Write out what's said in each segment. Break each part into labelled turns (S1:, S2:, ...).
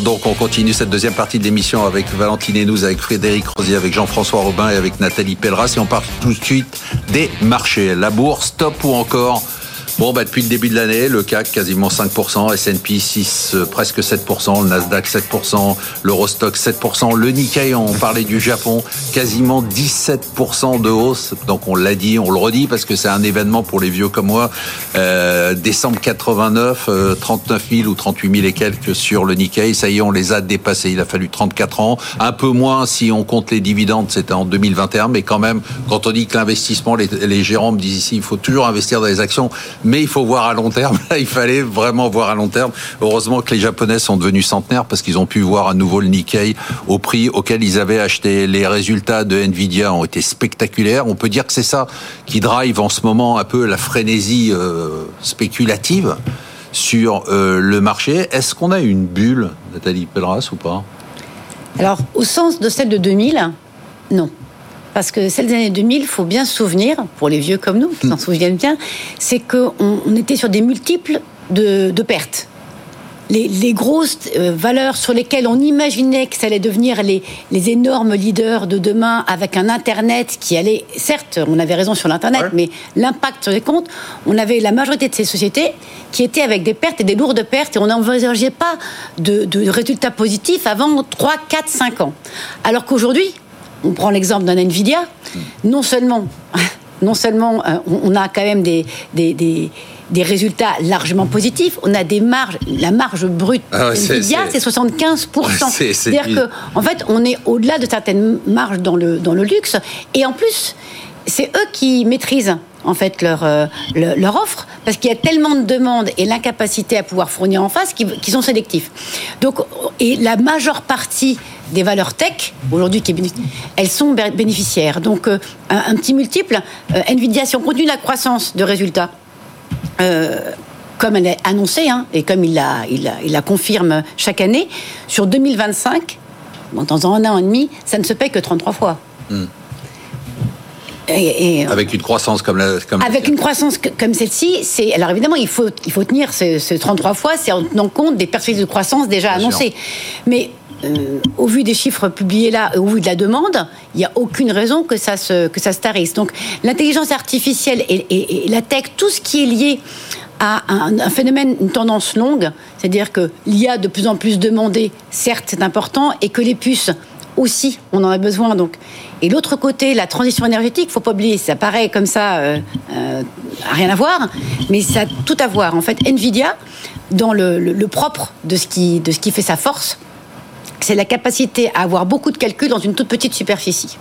S1: donc on continue cette deuxième partie de l'émission avec Valentine Hénouz, avec Frédéric Rosier, avec Jean-François Robin et avec Nathalie Pelleras. Et on part tout de suite des marchés. La bourse, top ou encore Bon, bah, depuis le début de l'année, le CAC quasiment 5%, S&P 6, euh, presque 7%, le Nasdaq 7%, l'Eurostock 7%, le Nikkei, on parlait du Japon, quasiment 17% de hausse. Donc on l'a dit, on le redit parce que c'est un événement pour les vieux comme moi. Euh, décembre 89, 39 000 ou 38 000 et quelques sur le Nikkei. Ça y est, on les a dépassés. Il a fallu 34 ans. Un peu moins si on compte les dividendes, c'était en 2021. Mais quand même, quand on dit que l'investissement, les, les gérants me disent ici, il faut toujours investir dans les actions il faut voir à long terme. Là, il fallait vraiment voir à long terme. Heureusement que les Japonais sont devenus centenaires parce qu'ils ont pu voir à nouveau le Nikkei au prix auquel ils avaient acheté. Les résultats de Nvidia ont été spectaculaires. On peut dire que c'est ça qui drive en ce moment un peu la frénésie euh, spéculative sur euh, le marché. Est-ce qu'on a une bulle, Nathalie Pelleras, ou pas?
S2: Alors, au sens de celle de 2000, non parce que celle des années 2000, il faut bien se souvenir, pour les vieux comme nous, qui s'en souviennent bien, c'est qu'on on était sur des multiples de, de pertes. Les, les, grosses euh, valeurs sur lesquelles on imaginait que ça allait devenir les, les, énormes leaders de demain avec un Internet qui allait, certes, on avait raison sur l'Internet, ouais. mais l'impact sur les comptes, on avait la majorité de ces sociétés qui étaient avec des pertes et des lourdes pertes et on n'envisageait pas de, de résultats positifs avant 3, 4, 5 ans. Alors qu'aujourd'hui, on prend l'exemple d'un Nvidia, non seulement, non seulement euh, on a quand même des, des, des, des, résultats largement positifs, on a des marges, la marge brute ah Nvidia, c'est 75%. C'est-à-dire qu'en en fait, on est au-delà de certaines marges dans le, dans le luxe, et en plus, c'est eux qui maîtrisent en fait leur, euh, leur offre parce qu'il y a tellement de demandes et l'incapacité à pouvoir fournir en face qu'ils qu sont sélectifs. Donc et la majeure partie des valeurs tech aujourd'hui qui elles sont bénéficiaires. Donc euh, un, petit multiple euh, Nvidia si on continue la croissance de résultats comme elle est annoncée, hein, et comme il la, il, la, confirme chaque année, sur 2025, bon, dans un an et demi, ça ne se paye que 33 fois. Mm.
S1: Et, et, avec une croissance comme la, comme
S2: avec une croissance comme celle-ci, c'est alors évidemment il faut il faut tenir ce, ce 33 fois, c'est en tenant compte des perspectives de croissance déjà Bien annoncées. Sûr. Mais euh, au vu des chiffres publiés là, au vu de la demande, il n'y a aucune raison que ça se que ça se tarisse. Donc l'intelligence artificielle et, et, et, la tech, tout ce qui est lié à un, un phénomène, une tendance longue, c'est-à-dire que l'IA de plus en plus demandée, certes c'est important, et que les puces aussi, on en a besoin. Donc, et l'autre côté, la transition énergétique, faut pas oublier, ça paraît comme ça, euh, euh, rien à voir, mais ça a tout à voir. En fait, Nvidia, dans le, propre de ce qui de ce qui fait sa force, c'est la capacité à avoir beaucoup de calculs dans une toute petite superficie.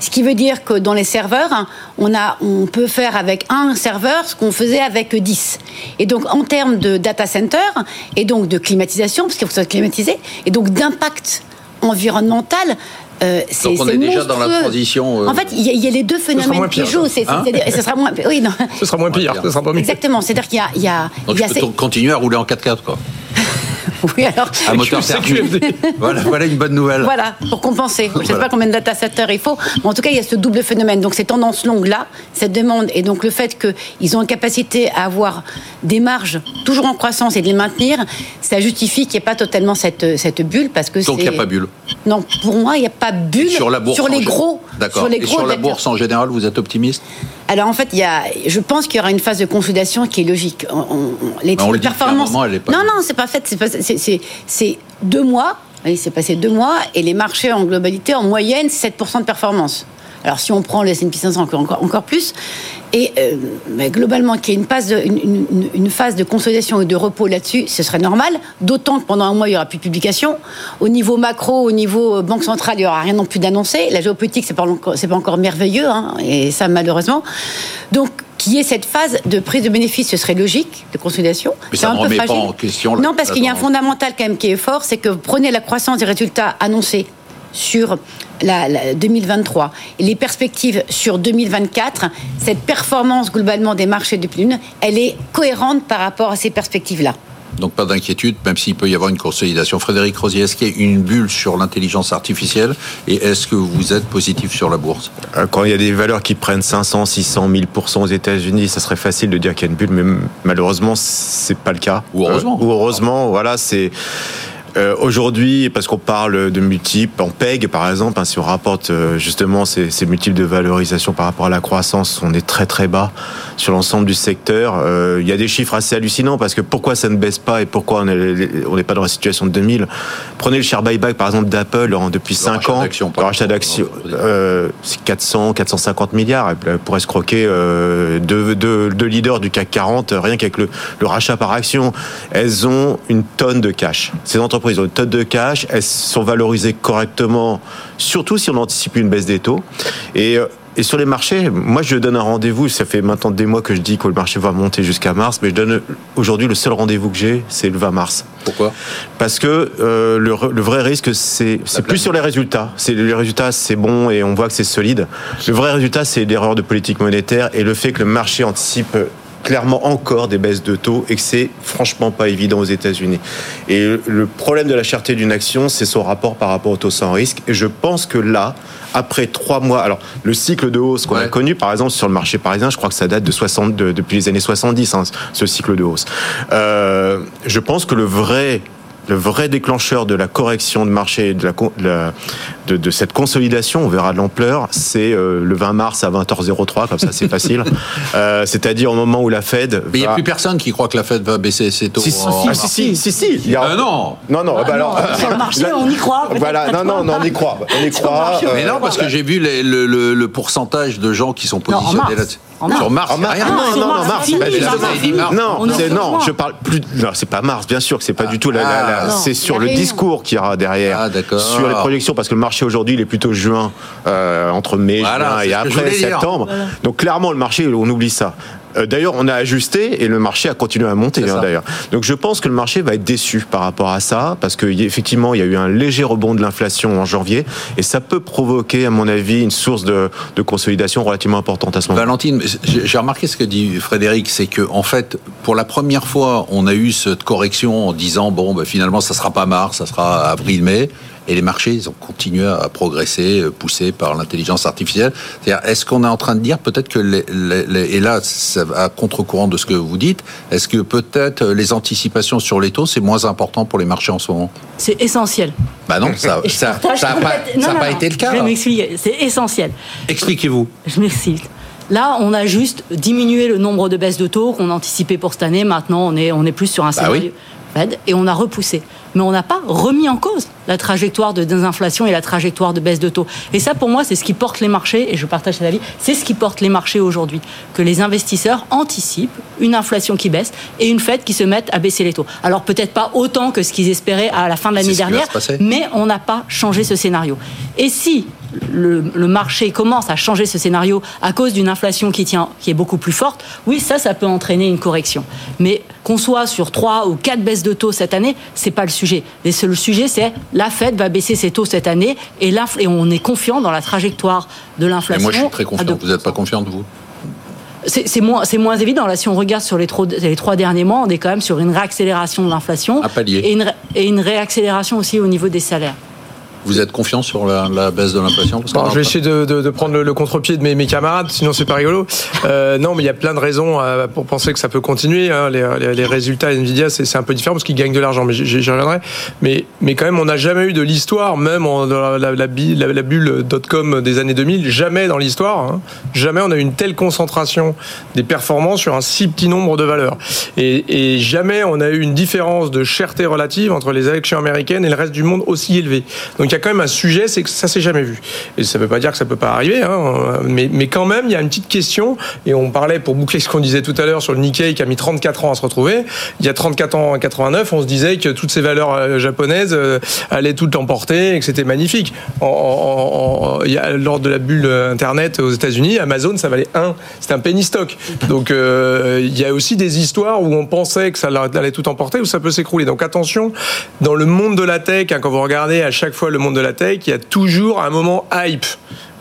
S2: Ce qui veut dire que dans les serveurs, on, a, on peut faire avec un serveur ce qu'on faisait avec 10. Et donc, en termes de data center, et donc de climatisation, parce qu'il faut soit climatisé, et donc d'impact environnemental,
S1: euh, c'est Donc on est, déjà dans la transition.
S2: Euh... En fait, il y, y, a les deux phénomènes qui jouent. C'est,
S3: hein
S2: et ce sera moins. Oui, non.
S3: Ce sera moins pire. Ce sera pas mieux.
S2: Exactement. C'est-à-dire qu'il y a. Il y a
S1: Donc
S2: il y a
S1: je peux ces... continuer à rouler en 4x4 quoi.
S2: oui, alors.
S1: Un moteur voilà, voilà une bonne nouvelle.
S2: Voilà, pour compenser. Je ne sais pas combien de data centers il faut. Mais en tout cas, il y a ce double phénomène. Donc, ces tendances longues-là, cette demande, et donc le fait qu'ils ont une capacité à avoir des marges toujours en croissance et de les maintenir, ça justifie qu'il n'y ait pas totalement cette, cette bulle. Parce que
S1: donc, il n'y a pas bulle
S2: Non, pour moi, il n'y a pas bulle
S1: sur, la bourse
S2: sur les gros.
S1: D'accord. Et sur la bourse en général, vous êtes optimiste?
S2: Alors en fait, il y a, je pense qu'il y aura une phase de consolidation qui est logique. On, on,
S1: les on performances. Moment, elle est pas
S2: non, non, c'est pas fait. C'est deux mois. Il s'est passé deux mois et les marchés en globalité, en moyenne, 7% de performance. Alors si on prend le S&P 500 encore, plus, et euh, globalement qu'il y ait une phase, de, consolidation et de repos là-dessus, ce serait normal, d'autant que pendant un mois, il n'y aura plus de publication. Au niveau macro, au niveau banque centrale, il n'y aura rien non plus d'annoncé. La géopolitique, c'est pas, pas encore merveilleux, hein, et ça malheureusement. Donc qu'il y ait cette phase de prise de bénéfice, ce serait logique, de consolidation.
S1: Mais ça ne remet fragile. pas en question.
S2: Non, parce qu'il y a un fondamental quand même qui est fort, c'est que vous prenez la croissance des résultats annoncés sur la, la 2023 et les perspectives sur 2024, cette performance globalement des marchés de plumes, elle est cohérente par rapport à ces perspectives-là.
S1: Donc pas d'inquiétude, même s'il peut y avoir une consolidation. Frédéric Rosier, est-ce qu'il y a une bulle sur l'intelligence artificielle et est-ce que vous êtes positif sur la bourse?
S4: Euh, Quand il y a des valeurs qui prennent 500, 600, 1000% aux États-Unis, ça serait facile de dire qu'il y a une bulle, mais malheureusement, c'est pas le cas.
S1: Ou heureusement.
S4: Euh, ou heureusement, voilà, c'est Euh, aujourd'hui, parce qu'on parle de multiples, en PEG par exemple, hein, si on rapporte euh, justement ces, ces, multiples de valorisation par rapport à la croissance, on est très très bas sur l'ensemble du secteur. Euh, il y a des chiffres assez hallucinants parce que pourquoi ça ne baisse pas et pourquoi on n'est pas dans la situation de 2000 Prenez le share buyback par exemple d'Apple depuis le 5 ans, le rachat d'actions, c'est 400, 450 milliards. Elle pourrait se croquer deux, deux, deux, leaders du CAC 40 rien qu'avec le, le rachat par action. Elles ont une tonne de cash. Ces entreprises ils ont une tonne de cash, elles sont valorisées correctement, surtout si on anticipe une baisse des taux. Et euh, et sur les marchés, moi je donne un rendez-vous, ça fait maintenant des mois que je dis que le marché va monter jusqu'à mars, mais je donne aujourd'hui le seul rendez-vous que j'ai, c'est le 20 mars.
S1: Pourquoi?
S4: Parce que euh, le, le, vrai risque, c'est plus sur les résultats. Les résultats, c'est bon et on voit que c'est solide. Le vrai résultat, c'est l'erreur de politique monétaire et le fait que le marché anticipe clairement encore des baisses de taux et que c'est franchement pas évident aux États-Unis. Et le problème de la cherté d'une action, c'est son rapport par rapport au taux sans risque. Et je pense que là, après trois mois, alors le cycle de hausse qu'on a connu, par exemple sur le marché parisien, je crois que ça date de 60, depuis les années 70, hein, ce cycle de hausse. Euh, je pense que le vrai le vrai déclencheur de la correction de marché, de, la, de, de cette consolidation, on verra de l'ampleur, c'est euh, le 20 mars à 20h03, comme ça c'est facile. euh, C'est-à-dire au moment où la Fed.
S1: Mais il n'y a plus personne qui croit que la Fed va baisser ses taux.
S4: Si, si, ah, si, si, si, si,
S1: Il y a... euh, non
S4: Non, non, bah alors.
S2: Sur le marché, on y croit.
S4: Voilà, non, non, non, on y croit. On y croit.
S1: Mais non, parce que j'ai vu les, le, le, le, pourcentage de gens qui sont positionnés là-dessus.
S2: En mars.
S1: Sur Mars,
S4: en mars.
S1: rien.
S4: Ah, non, non, non, Mars.
S1: Bah,
S4: mars. Non, non, je parle plus. Non, c'est pas Mars, bien sûr que c'est pas
S1: ah,
S4: du tout la. la, la c'est sur le discours qu'il y aura derrière.
S1: Ah.
S4: Sur les projections, parce que le marché aujourd'hui, il est plutôt juin, euh, entre mai,
S1: voilà,
S4: juin et après septembre. Voilà. Donc clairement, le marché, on oublie ça. Euh, d'ailleurs, on a ajusté et le marché a continué à monter hein, d'ailleurs. Donc je pense que le marché va être déçu par rapport à ça parce qu'effectivement, il y a eu un léger rebond de l'inflation en janvier et ça peut provoquer, à mon avis, une source de, de consolidation relativement importante à ce moment.
S1: Valentine, j'ai remarqué ce que dit Frédéric, c'est que en fait, pour la première fois, on a eu cette correction en disant bon, ben, finalement, ça sera pas mars, ça sera avril-mai. Et les marchés, ils ont continué à progresser, poussés par l'intelligence artificielle. C'est-à-dire, est-ce qu'on est en train de dire peut-être que, les, les, et là, ça va à contre-courant de ce que vous dites, est-ce que peut-être les anticipations sur les taux, c'est moins important pour les marchés en ce moment?
S3: C'est essentiel.
S1: Bah non, ça n'a ça, ça pas, ça pas été le cas.
S3: Je vais m'expliquer, c'est essentiel.
S1: Expliquez-vous.
S3: Je m'explique. Là, on a juste diminué le nombre de baisses de taux qu'on anticipait pour cette année. Maintenant, on est, on est plus sur un
S1: bah
S3: scénario
S1: oui.
S3: Et on a repoussé. Mais on n'a pas remis en cause la trajectoire de désinflation et la trajectoire de baisse de taux. Et ça, pour moi, c'est ce qui porte les marchés, et je partage cet avis, c'est ce qui porte les marchés aujourd'hui. Que les investisseurs anticipent une inflation qui baisse et une Fed qui se mette à baisser les taux. Alors peut-être pas autant que ce qu'ils espéraient à la fin de l'année dernière, mais on n'a pas changé ce scénario. Et si le, le, marché commence à changer ce scénario à cause d'une inflation qui tient, qui est beaucoup plus forte, oui, ça, ça peut entraîner une correction. Mais qu'on soit sur trois ou quatre baisses de taux cette année, c'est pas le sujet. Et le sujet, c'est la Fed va baisser ses taux cette année et, et on est confiant dans la trajectoire de l'inflation.
S1: Moi, je suis très confiant. Vous n'êtes pas confiante, vous?
S3: C'est moins, moins évident. Là, si on regarde sur les, trois, les trois derniers mois, on est quand même sur une réaccélération de l'inflation et une, et une réaccélération aussi au niveau des salaires.
S1: Vous êtes confiant sur la, la baisse de l'inflation
S5: bon, Je vais essayer de, de, de prendre le, le contre-pied de mes, mes, camarades, sinon c'est pas rigolo. Euh, non, mais il y a plein de raisons euh, pour penser que ça peut continuer. Hein. Les, les, les, résultats Nvidia, c'est un peu différent parce qu'ils gagnent de l'argent, mais j'y reviendrai. Mais, mais quand même, on n'a jamais eu de l'histoire, même en, dans la, la, la, la bulle dot-com des années 2000, jamais dans l'histoire, hein, jamais on a eu une telle concentration des performances sur un si petit nombre de valeurs. Et, et jamais on a eu une différence de cherté relative entre les élections américaines et le reste du monde aussi élevée. Donc y a quand même un sujet, c'est que ça s'est jamais vu. Et ça ne veut pas dire que ça peut pas arriver, hein, mais, mais quand même, il y a une petite question, et on parlait pour boucler ce qu'on disait tout à l'heure sur le Nikkei qui a mis 34 ans à se retrouver. Il y a 34 ans, en 89, on se disait que toutes ces valeurs japonaises euh, allaient toutes emporter et que c'était magnifique. Lors de la bulle Internet aux États-Unis, Amazon, ça valait 1, c'était un penny stock. Donc euh, il y a aussi des histoires où on pensait que ça allait tout emporter, où ça peut s'écrouler. Donc attention, dans le monde de la tech, hein, quand vous regardez à chaque fois le monde de la tech, il y a toujours un moment hype.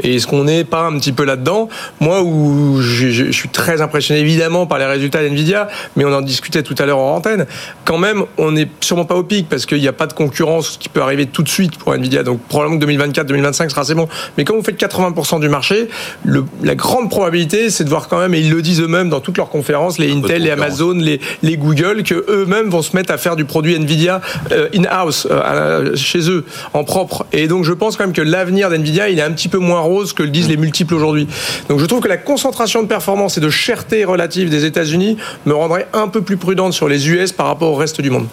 S5: Et est-ce qu'on n'est pas un petit peu là-dedans Moi, où je, je, suis très impressionné évidemment par les résultats d'NVIDIA, mais on en discutait tout à l'heure en antenne, quand même, on n'est sûrement pas au pic parce qu'il n'y a pas de concurrence qui peut arriver tout de suite pour NVIDIA. Donc probablement que 2024-2025 sera assez bon. Mais quand vous faites 80% du marché, le, la grande probabilité, c'est de voir quand même, et ils le disent eux-mêmes dans toutes leurs conférences, les Intel, les Amazon, les, les Google, que eux-mêmes vont se mettre à faire du produit NVIDIA euh, in-house, euh, chez eux, en propre. Et donc je pense quand même que l'avenir d'NVIDIA, il est un petit peu moins que le disent les multiples aujourd'hui. Donc je trouve que la concentration de performance et de cherté relative des États-Unis me rendrait un peu plus prudente sur les US par rapport au reste du monde.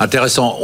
S1: Intéressant.